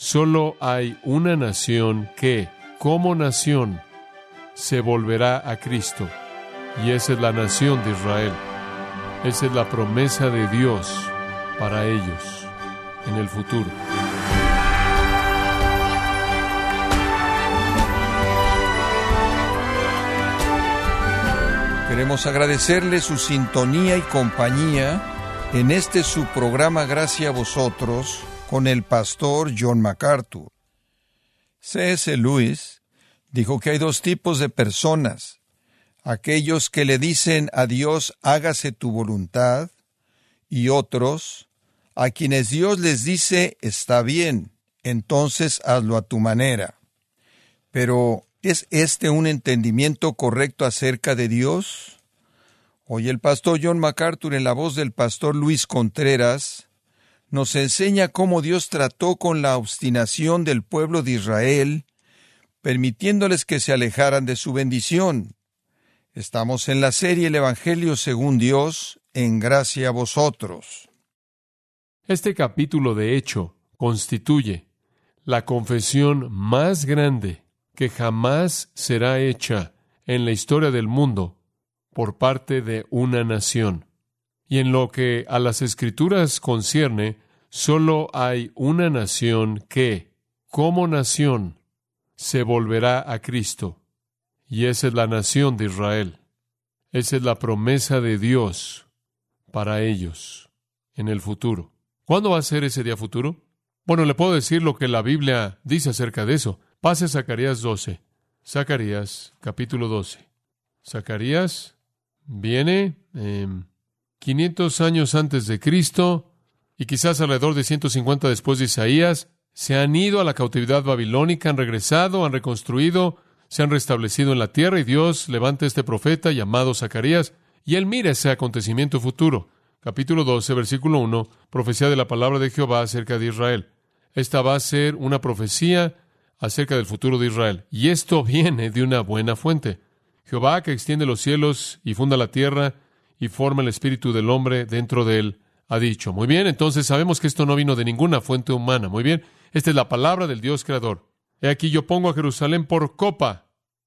Solo hay una nación que, como nación, se volverá a Cristo. Y esa es la nación de Israel. Esa es la promesa de Dios para ellos en el futuro. Queremos agradecerle su sintonía y compañía en este su programa Gracias a vosotros con el pastor John MacArthur. C.S. Lewis dijo que hay dos tipos de personas, aquellos que le dicen a Dios hágase tu voluntad y otros a quienes Dios les dice está bien, entonces hazlo a tu manera. Pero ¿Es este un entendimiento correcto acerca de Dios? Hoy el pastor John MacArthur en la voz del pastor Luis Contreras nos enseña cómo Dios trató con la obstinación del pueblo de Israel, permitiéndoles que se alejaran de su bendición. Estamos en la serie El Evangelio según Dios, en gracia a vosotros. Este capítulo de hecho constituye la confesión más grande que jamás será hecha en la historia del mundo por parte de una nación. Y en lo que a las escrituras concierne, solo hay una nación que, como nación, se volverá a Cristo. Y esa es la nación de Israel. Esa es la promesa de Dios para ellos en el futuro. ¿Cuándo va a ser ese día futuro? Bueno, le puedo decir lo que la Biblia dice acerca de eso. Pase a Zacarías 12. Zacarías capítulo 12. Zacarías viene 500 años antes de Cristo y quizás alrededor de 150 después de Isaías. Se han ido a la cautividad babilónica, han regresado, han reconstruido, se han restablecido en la tierra y Dios levanta a este profeta llamado Zacarías y él mira ese acontecimiento futuro. Capítulo 12, versículo 1, profecía de la palabra de Jehová acerca de Israel. Esta va a ser una profecía acerca del futuro de Israel. Y esto viene de una buena fuente. Jehová que extiende los cielos y funda la tierra y forma el espíritu del hombre dentro de él, ha dicho. Muy bien, entonces sabemos que esto no vino de ninguna fuente humana. Muy bien, esta es la palabra del Dios creador. He aquí yo pongo a Jerusalén por copa,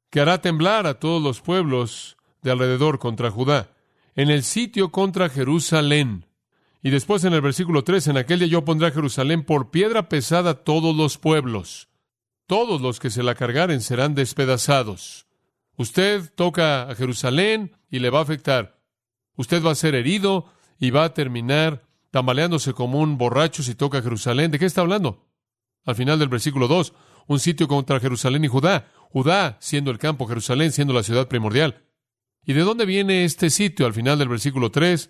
que hará temblar a todos los pueblos de alrededor contra Judá, en el sitio contra Jerusalén. Y después en el versículo 3, en aquel día yo pondré a Jerusalén por piedra pesada a todos los pueblos todos los que se la cargaren serán despedazados. Usted toca a Jerusalén y le va a afectar. Usted va a ser herido y va a terminar tambaleándose como un borracho si toca Jerusalén. ¿De qué está hablando? Al final del versículo 2, un sitio contra Jerusalén y Judá. Judá siendo el campo, Jerusalén siendo la ciudad primordial. ¿Y de dónde viene este sitio? Al final del versículo 3,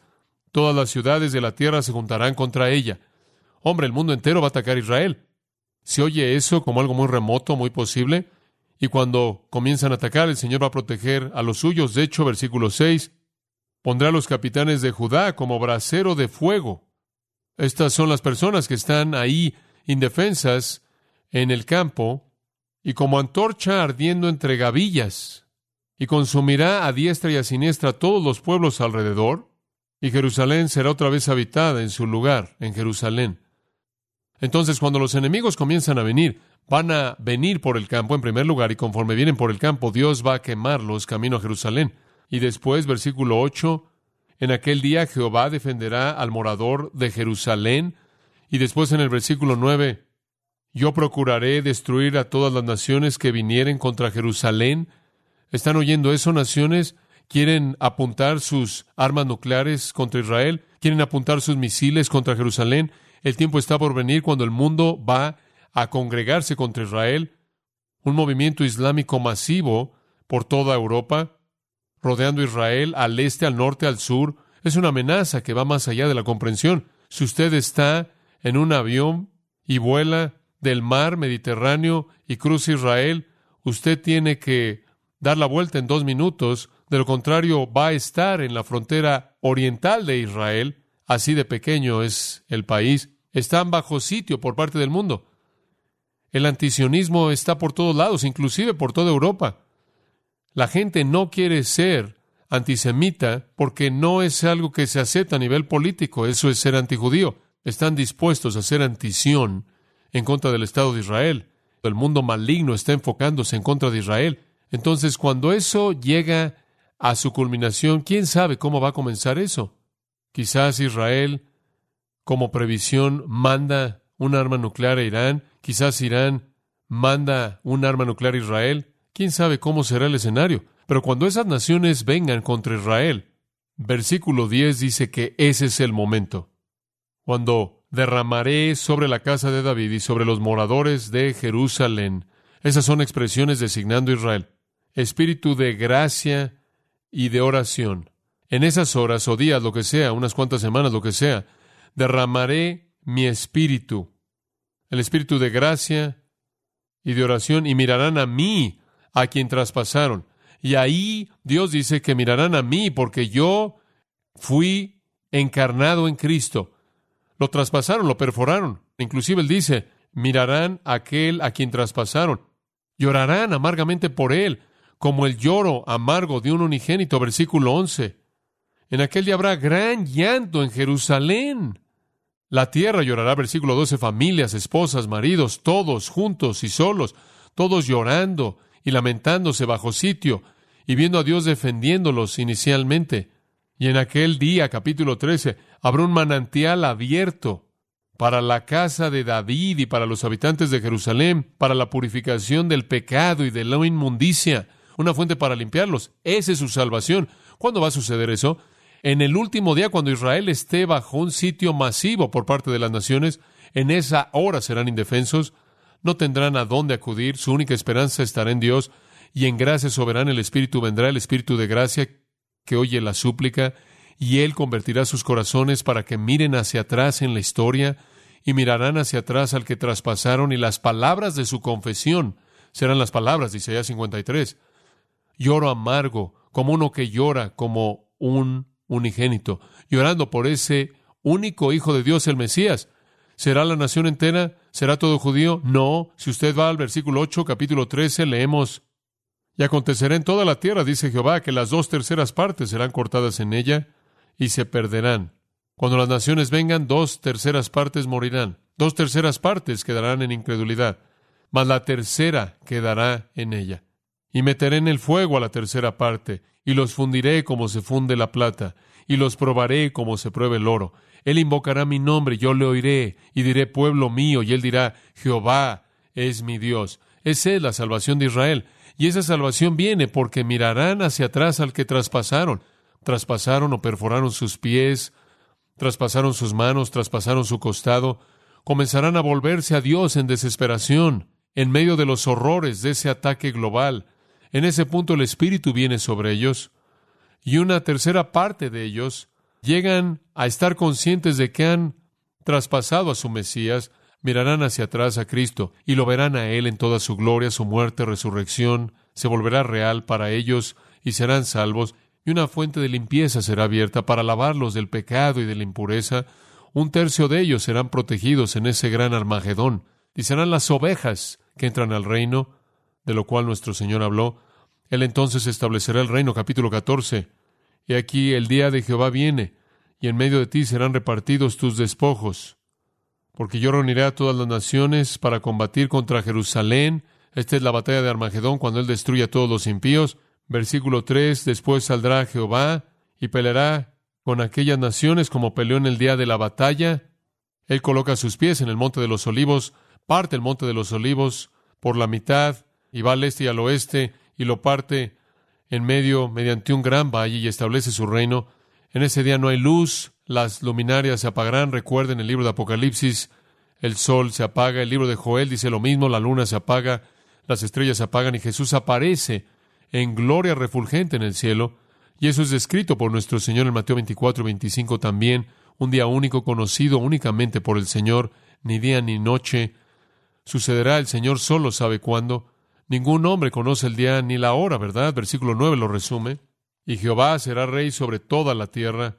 todas las ciudades de la tierra se juntarán contra ella. Hombre, el mundo entero va a atacar a Israel. Se oye eso como algo muy remoto, muy posible. Y cuando comienzan a atacar, el Señor va a proteger a los suyos. De hecho, versículo 6, pondrá a los capitanes de Judá como brasero de fuego. Estas son las personas que están ahí indefensas en el campo y como antorcha ardiendo entre gavillas y consumirá a diestra y a siniestra todos los pueblos alrededor y Jerusalén será otra vez habitada en su lugar, en Jerusalén. Entonces, cuando los enemigos comienzan a venir, van a venir por el campo en primer lugar y conforme vienen por el campo, Dios va a quemarlos camino a Jerusalén. Y después, versículo 8, en aquel día Jehová defenderá al morador de Jerusalén. Y después en el versículo 9, yo procuraré destruir a todas las naciones que vinieren contra Jerusalén. ¿Están oyendo eso, naciones? ¿Quieren apuntar sus armas nucleares contra Israel? ¿Quieren apuntar sus misiles contra Jerusalén? El tiempo está por venir cuando el mundo va a congregarse contra Israel, un movimiento islámico masivo por toda Europa, rodeando Israel al este, al norte, al sur. Es una amenaza que va más allá de la comprensión. Si usted está en un avión y vuela del mar Mediterráneo y cruza Israel, usted tiene que dar la vuelta en dos minutos, de lo contrario va a estar en la frontera oriental de Israel Así de pequeño es el país. Están bajo sitio por parte del mundo. El antisionismo está por todos lados, inclusive por toda Europa. La gente no quiere ser antisemita porque no es algo que se acepta a nivel político, eso es ser antijudío. Están dispuestos a ser antisión en contra del Estado de Israel. El mundo maligno está enfocándose en contra de Israel. Entonces, cuando eso llega a su culminación, ¿quién sabe cómo va a comenzar eso? Quizás Israel, como previsión, manda un arma nuclear a Irán. Quizás Irán manda un arma nuclear a Israel. ¿Quién sabe cómo será el escenario? Pero cuando esas naciones vengan contra Israel, versículo 10 dice que ese es el momento. Cuando derramaré sobre la casa de David y sobre los moradores de Jerusalén. Esas son expresiones designando a Israel. Espíritu de gracia y de oración. En esas horas o días, lo que sea, unas cuantas semanas, lo que sea, derramaré mi espíritu, el espíritu de gracia y de oración, y mirarán a mí, a quien traspasaron. Y ahí Dios dice que mirarán a mí, porque yo fui encarnado en Cristo. Lo traspasaron, lo perforaron. Inclusive él dice, mirarán a aquel a quien traspasaron. Llorarán amargamente por él, como el lloro amargo de un unigénito. Versículo 11. En aquel día habrá gran llanto en Jerusalén. La tierra llorará, versículo 12, familias, esposas, maridos, todos juntos y solos, todos llorando y lamentándose bajo sitio y viendo a Dios defendiéndolos inicialmente. Y en aquel día, capítulo 13, habrá un manantial abierto para la casa de David y para los habitantes de Jerusalén, para la purificación del pecado y de la inmundicia, una fuente para limpiarlos. Esa es su salvación. ¿Cuándo va a suceder eso? En el último día, cuando Israel esté bajo un sitio masivo por parte de las naciones, en esa hora serán indefensos, no tendrán a dónde acudir, su única esperanza estará en Dios, y en gracia soberana el Espíritu vendrá, el Espíritu de gracia que oye la súplica, y Él convertirá sus corazones para que miren hacia atrás en la historia, y mirarán hacia atrás al que traspasaron, y las palabras de su confesión serán las palabras de Isaías 53. Lloro amargo, como uno que llora, como un unigénito, llorando por ese único Hijo de Dios, el Mesías. ¿Será la nación entera? ¿Será todo judío? No. Si usted va al versículo 8, capítulo 13, leemos y acontecerá en toda la tierra, dice Jehová, que las dos terceras partes serán cortadas en ella y se perderán. Cuando las naciones vengan, dos terceras partes morirán. Dos terceras partes quedarán en incredulidad, mas la tercera quedará en ella. Y meteré en el fuego a la tercera parte, y los fundiré como se funde la plata, y los probaré como se prueba el oro. Él invocará mi nombre, yo le oiré, y diré pueblo mío, y él dirá, Jehová es mi Dios. Esa es la salvación de Israel. Y esa salvación viene porque mirarán hacia atrás al que traspasaron. Traspasaron o perforaron sus pies, traspasaron sus manos, traspasaron su costado. Comenzarán a volverse a Dios en desesperación, en medio de los horrores de ese ataque global. En ese punto el Espíritu viene sobre ellos. Y una tercera parte de ellos llegan a estar conscientes de que han traspasado a su Mesías, mirarán hacia atrás a Cristo y lo verán a Él en toda su gloria, su muerte, resurrección, se volverá real para ellos y serán salvos, y una fuente de limpieza será abierta para lavarlos del pecado y de la impureza. Un tercio de ellos serán protegidos en ese gran Armagedón, y serán las ovejas que entran al reino, de lo cual nuestro Señor habló. Él entonces establecerá el reino, capítulo 14. Y aquí el día de Jehová viene, y en medio de ti serán repartidos tus despojos porque yo reuniré a todas las naciones para combatir contra Jerusalén. Esta es la batalla de Armagedón cuando Él destruye a todos los impíos. Versículo 3, después saldrá Jehová y peleará con aquellas naciones como peleó en el día de la batalla. Él coloca sus pies en el monte de los olivos, parte el monte de los olivos por la mitad y va al este y al oeste y lo parte en medio mediante un gran valle y establece su reino. En ese día no hay luz, las luminarias se apagarán. Recuerden el libro de Apocalipsis, el sol se apaga. El libro de Joel dice lo mismo, la luna se apaga, las estrellas se apagan y Jesús aparece en gloria refulgente en el cielo. Y eso es descrito por nuestro Señor en Mateo 24 y 25 también, un día único conocido únicamente por el Señor, ni día ni noche. Sucederá, el Señor solo sabe cuándo. Ningún hombre conoce el día ni la hora, ¿verdad? Versículo 9 lo resume. Y Jehová será rey sobre toda la tierra.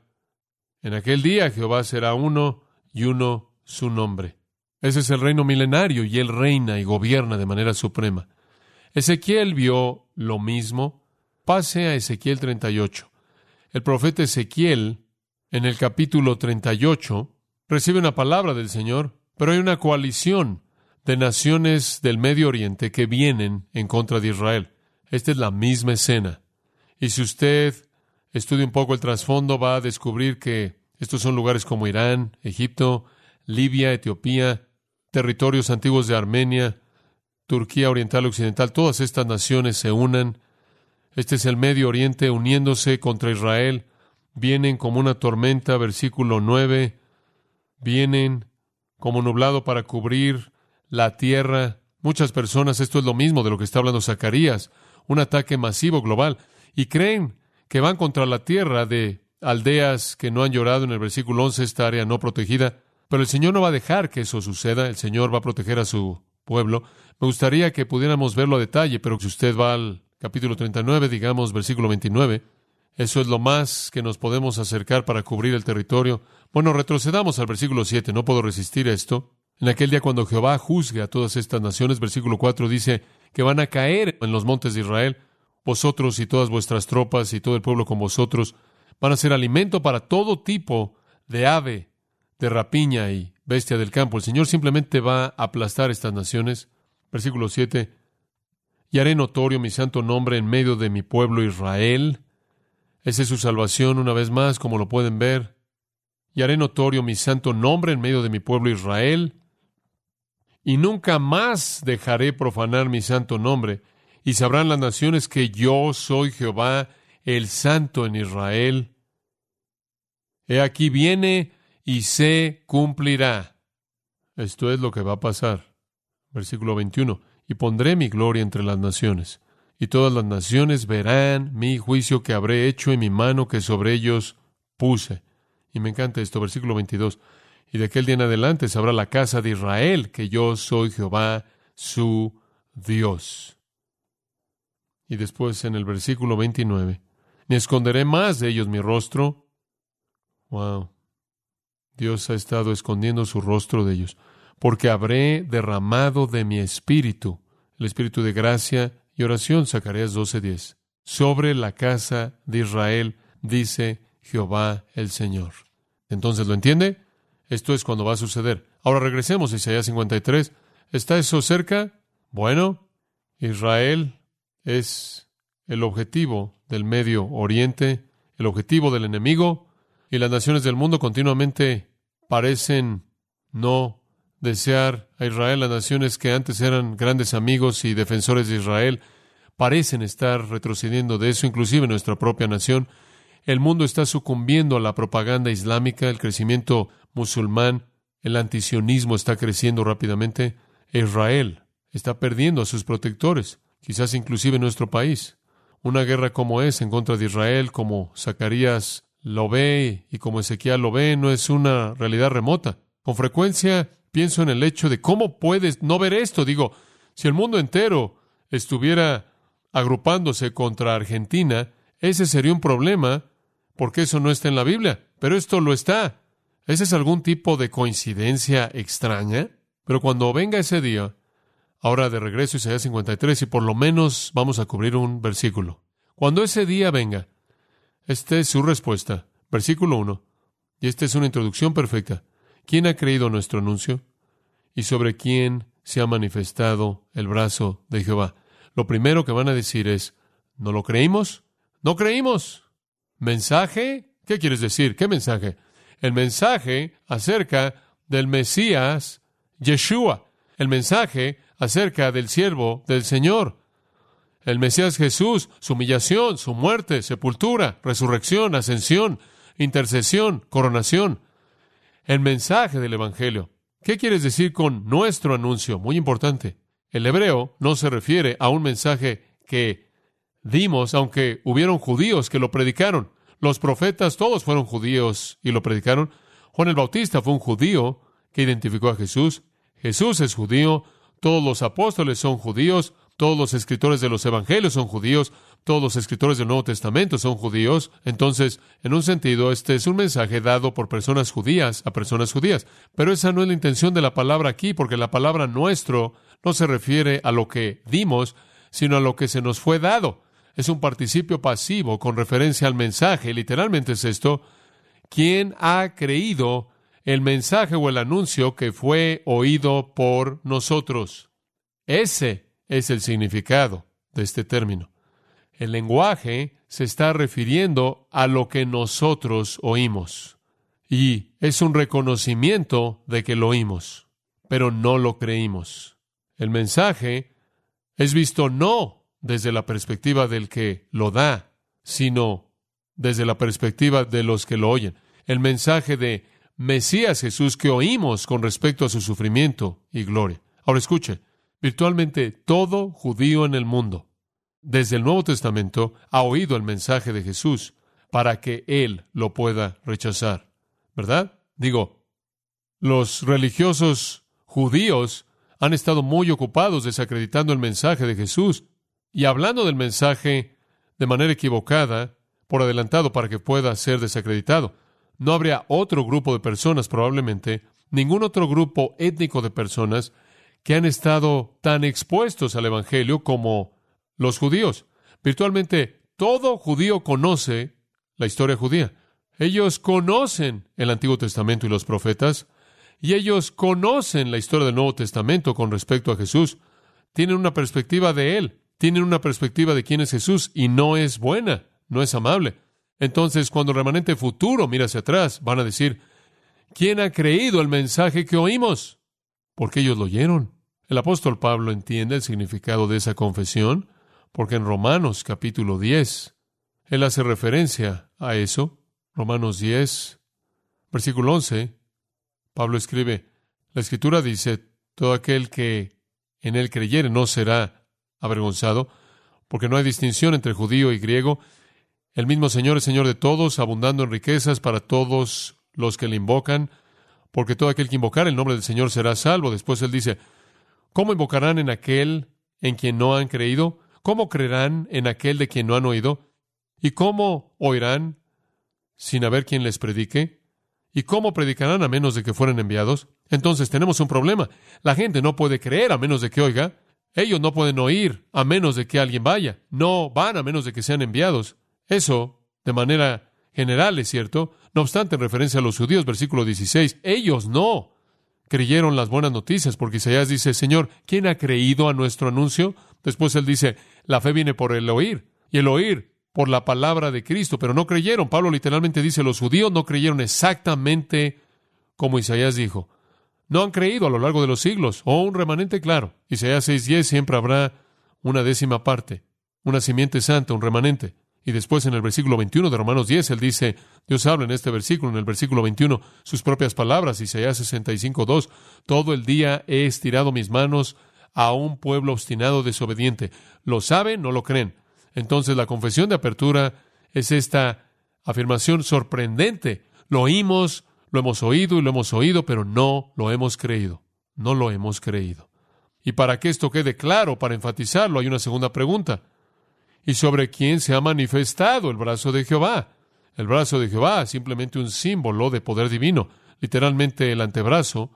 En aquel día Jehová será uno y uno su nombre. Ese es el reino milenario y él reina y gobierna de manera suprema. Ezequiel vio lo mismo. Pase a Ezequiel 38. El profeta Ezequiel, en el capítulo 38, recibe una palabra del Señor, pero hay una coalición de naciones del Medio Oriente que vienen en contra de Israel. Esta es la misma escena. Y si usted estudia un poco el trasfondo, va a descubrir que estos son lugares como Irán, Egipto, Libia, Etiopía, territorios antiguos de Armenia, Turquía Oriental Occidental, todas estas naciones se unan. Este es el Medio Oriente uniéndose contra Israel. Vienen como una tormenta, versículo 9. Vienen como nublado para cubrir la tierra. Muchas personas, esto es lo mismo de lo que está hablando Zacarías, un ataque masivo global, y creen que van contra la tierra de aldeas que no han llorado en el versículo 11, esta área no protegida. Pero el Señor no va a dejar que eso suceda, el Señor va a proteger a su pueblo. Me gustaría que pudiéramos verlo a detalle, pero si usted va al capítulo 39, digamos versículo 29, eso es lo más que nos podemos acercar para cubrir el territorio. Bueno, retrocedamos al versículo 7, no puedo resistir esto. En aquel día cuando Jehová juzgue a todas estas naciones, versículo 4 dice que van a caer en los montes de Israel, vosotros y todas vuestras tropas y todo el pueblo con vosotros, van a ser alimento para todo tipo de ave, de rapiña y bestia del campo. El Señor simplemente va a aplastar estas naciones. Versículo 7. Y haré notorio mi santo nombre en medio de mi pueblo Israel. Esa es su salvación una vez más, como lo pueden ver. Y haré notorio mi santo nombre en medio de mi pueblo Israel. Y nunca más dejaré profanar mi santo nombre. Y sabrán las naciones que yo soy Jehová, el santo en Israel. He aquí viene y se cumplirá. Esto es lo que va a pasar. Versículo 21. Y pondré mi gloria entre las naciones, y todas las naciones verán mi juicio que habré hecho en mi mano que sobre ellos puse. Y me encanta esto, versículo 22. Y de aquel día en adelante sabrá la casa de Israel que yo soy Jehová, su Dios. Y después en el versículo 29, ni esconderé más de ellos mi rostro. Wow. Dios ha estado escondiendo su rostro de ellos porque habré derramado de mi espíritu, el espíritu de gracia y oración, Zacarías 12:10, sobre la casa de Israel, dice Jehová el Señor. Entonces, ¿lo entiende? Esto es cuando va a suceder. Ahora regresemos a Isaías 53. ¿Está eso cerca? Bueno, Israel es el objetivo del Medio Oriente, el objetivo del enemigo, y las naciones del mundo continuamente parecen no desear a Israel, las naciones que antes eran grandes amigos y defensores de Israel, parecen estar retrocediendo de eso, inclusive nuestra propia nación. El mundo está sucumbiendo a la propaganda islámica, el crecimiento musulmán, el antisionismo está creciendo rápidamente. Israel está perdiendo a sus protectores, quizás inclusive nuestro país. Una guerra como es en contra de Israel, como Zacarías lo ve y como Ezequiel lo ve, no es una realidad remota. Con frecuencia pienso en el hecho de cómo puedes no ver esto. Digo, si el mundo entero estuviera agrupándose contra Argentina, ese sería un problema, porque eso no está en la Biblia, pero esto lo está. ¿Ese es algún tipo de coincidencia extraña? Pero cuando venga ese día, ahora de regreso Isaías 53, y por lo menos vamos a cubrir un versículo. Cuando ese día venga, esta es su respuesta. Versículo 1. Y esta es una introducción perfecta. ¿Quién ha creído nuestro anuncio? ¿Y sobre quién se ha manifestado el brazo de Jehová? Lo primero que van a decir es, ¿no lo creímos? No creímos. ¿Mensaje? ¿Qué quieres decir? ¿Qué mensaje? El mensaje acerca del Mesías, Yeshua. El mensaje acerca del siervo del Señor. El Mesías Jesús, su humillación, su muerte, sepultura, resurrección, ascensión, intercesión, coronación el mensaje del Evangelio. ¿Qué quieres decir con nuestro anuncio? Muy importante. El hebreo no se refiere a un mensaje que dimos, aunque hubieron judíos que lo predicaron. Los profetas todos fueron judíos y lo predicaron. Juan el Bautista fue un judío que identificó a Jesús. Jesús es judío. Todos los apóstoles son judíos. Todos los escritores de los evangelios son judíos todos los escritores del Nuevo Testamento son judíos, entonces, en un sentido, este es un mensaje dado por personas judías a personas judías. Pero esa no es la intención de la palabra aquí, porque la palabra nuestro no se refiere a lo que dimos, sino a lo que se nos fue dado. Es un participio pasivo con referencia al mensaje. Literalmente es esto. ¿Quién ha creído el mensaje o el anuncio que fue oído por nosotros. Ese es el significado de este término. El lenguaje se está refiriendo a lo que nosotros oímos. Y es un reconocimiento de que lo oímos, pero no lo creímos. El mensaje es visto no desde la perspectiva del que lo da, sino desde la perspectiva de los que lo oyen. El mensaje de Mesías Jesús que oímos con respecto a su sufrimiento y gloria. Ahora escuche, virtualmente todo judío en el mundo, desde el Nuevo Testamento, ha oído el mensaje de Jesús para que él lo pueda rechazar. ¿Verdad? Digo, los religiosos judíos han estado muy ocupados desacreditando el mensaje de Jesús y hablando del mensaje de manera equivocada, por adelantado para que pueda ser desacreditado. No habría otro grupo de personas, probablemente, ningún otro grupo étnico de personas que han estado tan expuestos al Evangelio como los judíos. Virtualmente todo judío conoce la historia judía. Ellos conocen el Antiguo Testamento y los profetas, y ellos conocen la historia del Nuevo Testamento con respecto a Jesús. Tienen una perspectiva de Él, tienen una perspectiva de quién es Jesús, y no es buena, no es amable. Entonces, cuando el remanente futuro mira hacia atrás, van a decir, ¿quién ha creído el mensaje que oímos? Porque ellos lo oyeron. El apóstol Pablo entiende el significado de esa confesión, porque en Romanos capítulo 10, él hace referencia a eso. Romanos 10, versículo 11, Pablo escribe, la escritura dice, todo aquel que en él creyere no será avergonzado, porque no hay distinción entre judío y griego. El mismo Señor es Señor de todos, abundando en riquezas para todos los que le invocan, porque todo aquel que invocar el nombre del Señor será salvo. Después él dice, ¿cómo invocarán en aquel en quien no han creído? ¿Cómo creerán en aquel de quien no han oído? ¿Y cómo oirán sin haber quien les predique? ¿Y cómo predicarán a menos de que fueran enviados? Entonces tenemos un problema. La gente no puede creer a menos de que oiga. Ellos no pueden oír a menos de que alguien vaya. No van a menos de que sean enviados. Eso, de manera general, es cierto. No obstante, en referencia a los judíos, versículo 16, ellos no creyeron las buenas noticias, porque Isaías dice, Señor, ¿quién ha creído a nuestro anuncio? Después él dice, la fe viene por el oír, y el oír por la palabra de Cristo, pero no creyeron. Pablo literalmente dice, los judíos no creyeron exactamente como Isaías dijo. No han creído a lo largo de los siglos, o un remanente claro. Isaías 6:10 siempre habrá una décima parte, una simiente santa, un remanente. Y después en el versículo 21 de Romanos 10, él dice, Dios habla en este versículo, en el versículo 21, sus propias palabras, Isaías 65:2, todo el día he estirado mis manos a un pueblo obstinado desobediente. Lo saben, no lo creen. Entonces la confesión de apertura es esta afirmación sorprendente. Lo oímos, lo hemos oído y lo hemos oído, pero no lo hemos creído. No lo hemos creído. Y para que esto quede claro, para enfatizarlo, hay una segunda pregunta. ¿Y sobre quién se ha manifestado el brazo de Jehová? El brazo de Jehová es simplemente un símbolo de poder divino, literalmente el antebrazo,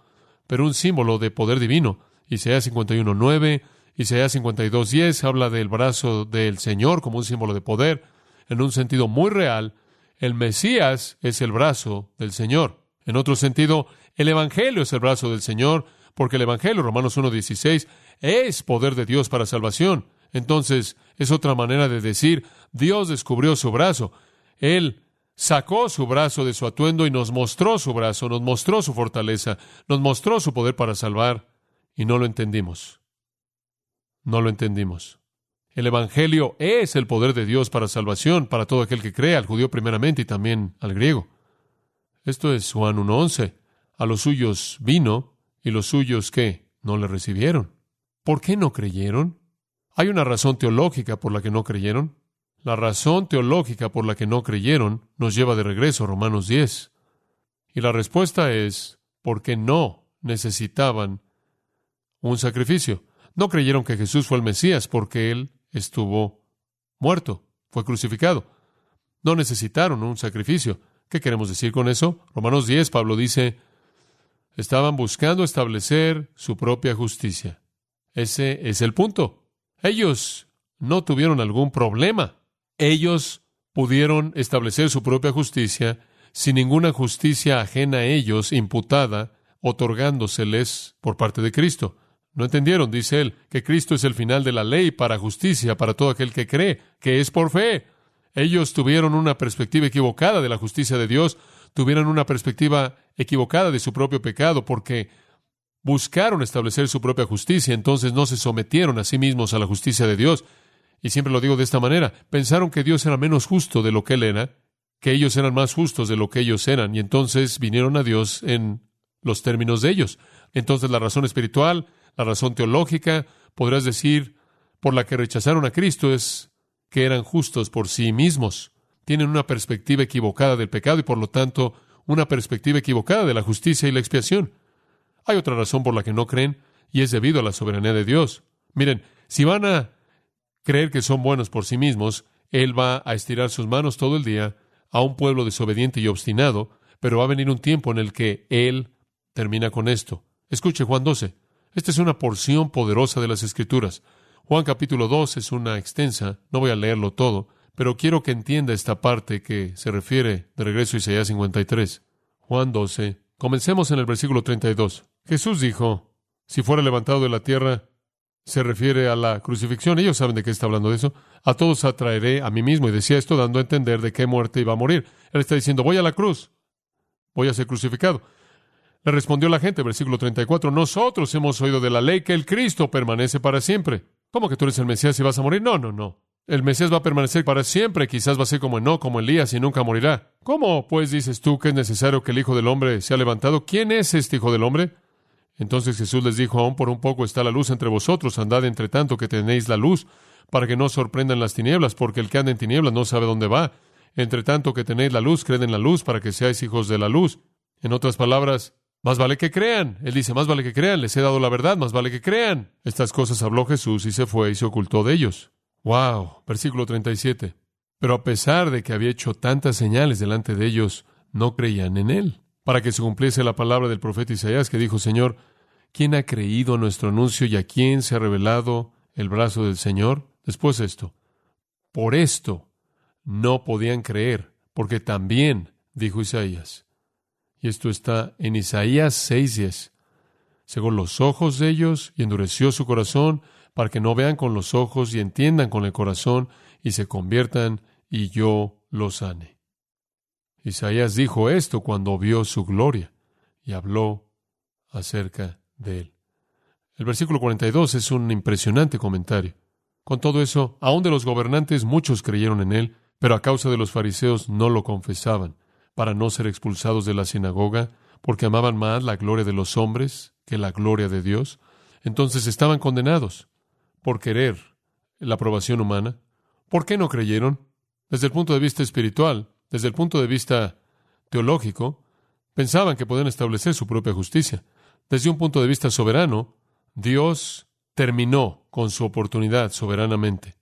pero un símbolo de poder divino. Isaías 51.9, Isaías 52.10 habla del brazo del Señor como un símbolo de poder. En un sentido muy real, el Mesías es el brazo del Señor. En otro sentido, el Evangelio es el brazo del Señor, porque el Evangelio, Romanos 1.16, es poder de Dios para salvación. Entonces, es otra manera de decir, Dios descubrió su brazo. Él sacó su brazo de su atuendo y nos mostró su brazo, nos mostró su fortaleza, nos mostró su poder para salvar y no lo entendimos. No lo entendimos. El Evangelio es el poder de Dios para salvación, para todo aquel que cree, al judío primeramente y también al griego. Esto es Juan 1.11. A los suyos vino y los suyos que no le recibieron. ¿Por qué no creyeron? Hay una razón teológica por la que no creyeron. La razón teológica por la que no creyeron nos lleva de regreso a Romanos 10. Y la respuesta es porque no necesitaban un sacrificio. No creyeron que Jesús fue el Mesías porque Él estuvo muerto, fue crucificado. No necesitaron un sacrificio. ¿Qué queremos decir con eso? Romanos 10, Pablo dice, estaban buscando establecer su propia justicia. Ese es el punto. Ellos no tuvieron algún problema. Ellos pudieron establecer su propia justicia sin ninguna justicia ajena a ellos imputada, otorgándoseles por parte de Cristo. No entendieron, dice él, que Cristo es el final de la ley para justicia para todo aquel que cree, que es por fe. Ellos tuvieron una perspectiva equivocada de la justicia de Dios, tuvieron una perspectiva equivocada de su propio pecado, porque buscaron establecer su propia justicia, entonces no se sometieron a sí mismos a la justicia de Dios. Y siempre lo digo de esta manera, pensaron que Dios era menos justo de lo que Él era, que ellos eran más justos de lo que ellos eran, y entonces vinieron a Dios en los términos de ellos. Entonces la razón espiritual, la razón teológica, podrás decir, por la que rechazaron a Cristo es que eran justos por sí mismos. Tienen una perspectiva equivocada del pecado y por lo tanto una perspectiva equivocada de la justicia y la expiación. Hay otra razón por la que no creen y es debido a la soberanía de Dios. Miren, si van a creer que son buenos por sí mismos, Él va a estirar sus manos todo el día a un pueblo desobediente y obstinado, pero va a venir un tiempo en el que Él termina con esto. Escuche Juan 12. Esta es una porción poderosa de las Escrituras. Juan capítulo 2 es una extensa, no voy a leerlo todo, pero quiero que entienda esta parte que se refiere de regreso a Isaías 53. Juan 12. Comencemos en el versículo 32. Jesús dijo, si fuera levantado de la tierra, se refiere a la crucifixión. Ellos saben de qué está hablando de eso. A todos atraeré a mí mismo. Y decía esto dando a entender de qué muerte iba a morir. Él está diciendo, voy a la cruz. Voy a ser crucificado. Le respondió la gente, versículo 34, nosotros hemos oído de la ley que el Cristo permanece para siempre. ¿Cómo que tú eres el Mesías y vas a morir? No, no, no. El Mesías va a permanecer para siempre, quizás va a ser como no, como Elías y nunca morirá. ¿Cómo, pues, dices tú que es necesario que el Hijo del Hombre sea levantado? ¿Quién es este Hijo del Hombre? Entonces Jesús les dijo, aún por un poco está la luz entre vosotros, andad entre tanto que tenéis la luz, para que no sorprendan las tinieblas, porque el que anda en tinieblas no sabe dónde va. Entre tanto que tenéis la luz, creed en la luz, para que seáis hijos de la luz. En otras palabras, más vale que crean. Él dice, más vale que crean, les he dado la verdad, más vale que crean. Estas cosas habló Jesús y se fue y se ocultó de ellos. Wow, versículo 37. Pero a pesar de que había hecho tantas señales delante de ellos, no creían en él. Para que se cumpliese la palabra del profeta Isaías que dijo, Señor, ¿quién ha creído nuestro anuncio y a quién se ha revelado el brazo del Señor? Después esto. Por esto no podían creer, porque también, dijo Isaías, y esto está en Isaías 6:10. Cegó los ojos de ellos y endureció su corazón para que no vean con los ojos y entiendan con el corazón y se conviertan y yo los sane. Isaías dijo esto cuando vio su gloria y habló acerca de él. El versículo 42 es un impresionante comentario. Con todo eso, aun de los gobernantes muchos creyeron en él, pero a causa de los fariseos no lo confesaban para no ser expulsados de la sinagoga, porque amaban más la gloria de los hombres que la gloria de Dios. Entonces estaban condenados por querer la aprobación humana. ¿Por qué no creyeron? Desde el punto de vista espiritual, desde el punto de vista teológico, pensaban que podían establecer su propia justicia. Desde un punto de vista soberano, Dios terminó con su oportunidad soberanamente.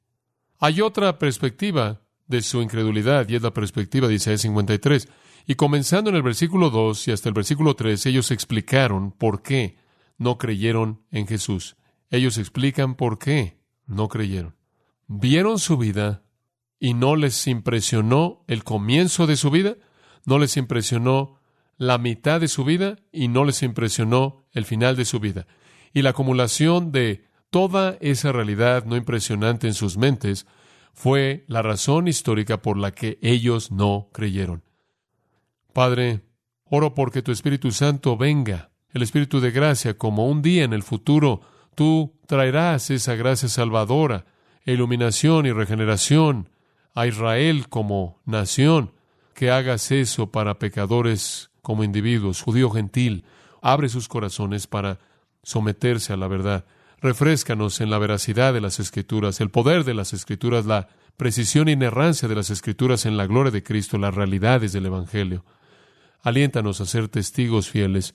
Hay otra perspectiva de su incredulidad y es la perspectiva de Isaías 53. Y comenzando en el versículo 2 y hasta el versículo 3, ellos explicaron por qué no creyeron en Jesús. Ellos explican por qué no creyeron. Vieron su vida y no les impresionó el comienzo de su vida, no les impresionó la mitad de su vida y no les impresionó el final de su vida. Y la acumulación de toda esa realidad no impresionante en sus mentes fue la razón histórica por la que ellos no creyeron. Padre, oro porque tu Espíritu Santo venga, el Espíritu de gracia, como un día en el futuro tú traerás esa gracia salvadora, iluminación y regeneración a Israel como nación, que hagas eso para pecadores como individuos, judío gentil, abre sus corazones para someterse a la verdad. Refrescanos en la veracidad de las Escrituras, el poder de las Escrituras, la precisión e inerrancia de las Escrituras en la gloria de Cristo, las realidades del Evangelio. Aliéntanos a ser testigos fieles,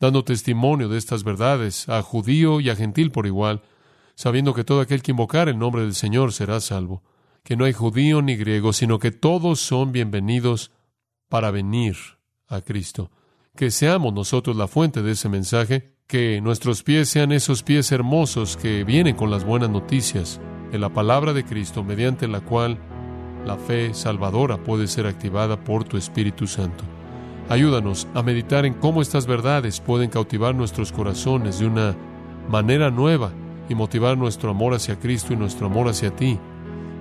dando testimonio de estas verdades a judío y a gentil por igual, sabiendo que todo aquel que invocar el nombre del Señor será salvo, que no hay judío ni griego, sino que todos son bienvenidos para venir a Cristo. Que seamos nosotros la fuente de ese mensaje, que nuestros pies sean esos pies hermosos que vienen con las buenas noticias de la palabra de Cristo, mediante la cual la fe salvadora puede ser activada por tu Espíritu Santo. Ayúdanos a meditar en cómo estas verdades pueden cautivar nuestros corazones de una manera nueva y motivar nuestro amor hacia Cristo y nuestro amor hacia ti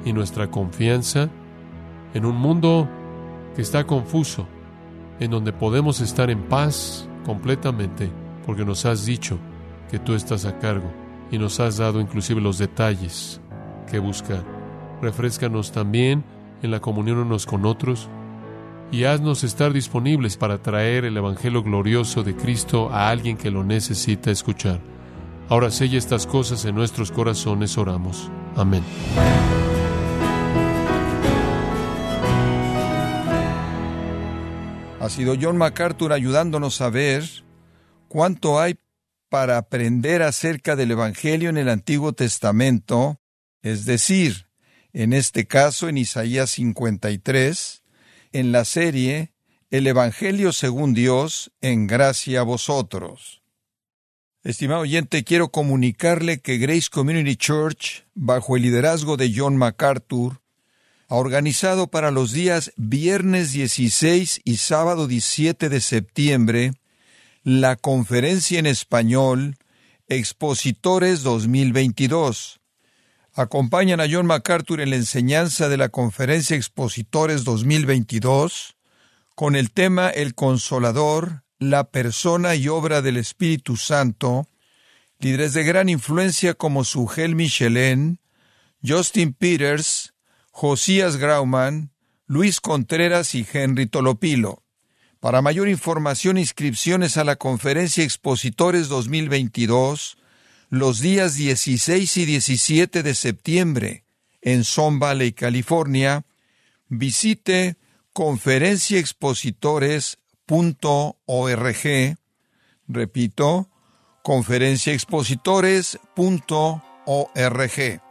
y nuestra confianza en un mundo que está confuso, en donde podemos estar en paz completamente porque nos has dicho que tú estás a cargo y nos has dado inclusive los detalles que buscar. Refrescanos también en la comunión unos con otros y haznos estar disponibles para traer el Evangelio glorioso de Cristo a alguien que lo necesita escuchar. Ahora sella estas cosas en nuestros corazones, oramos. Amén. Ha sido John MacArthur ayudándonos a ver cuánto hay para aprender acerca del Evangelio en el Antiguo Testamento, es decir, en este caso en Isaías 53, en la serie El Evangelio según Dios, en gracia a vosotros. Estimado oyente, quiero comunicarle que Grace Community Church, bajo el liderazgo de John MacArthur, ha organizado para los días viernes 16 y sábado 17 de septiembre la conferencia en español Expositores 2022. Acompañan a John MacArthur en la enseñanza de la conferencia Expositores 2022 con el tema El Consolador, la persona y obra del Espíritu Santo, líderes de gran influencia como Sugel Michelin, Justin Peters, Josías Grauman, Luis Contreras y Henry Tolopilo. Para mayor información, inscripciones a la Conferencia Expositores 2022, los días 16 y 17 de septiembre, en Son Valley, California, visite conferenciaexpositores.org. Repito, conferenciaexpositores.org.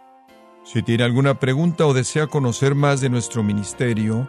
Si tiene alguna pregunta o desea conocer más de nuestro ministerio,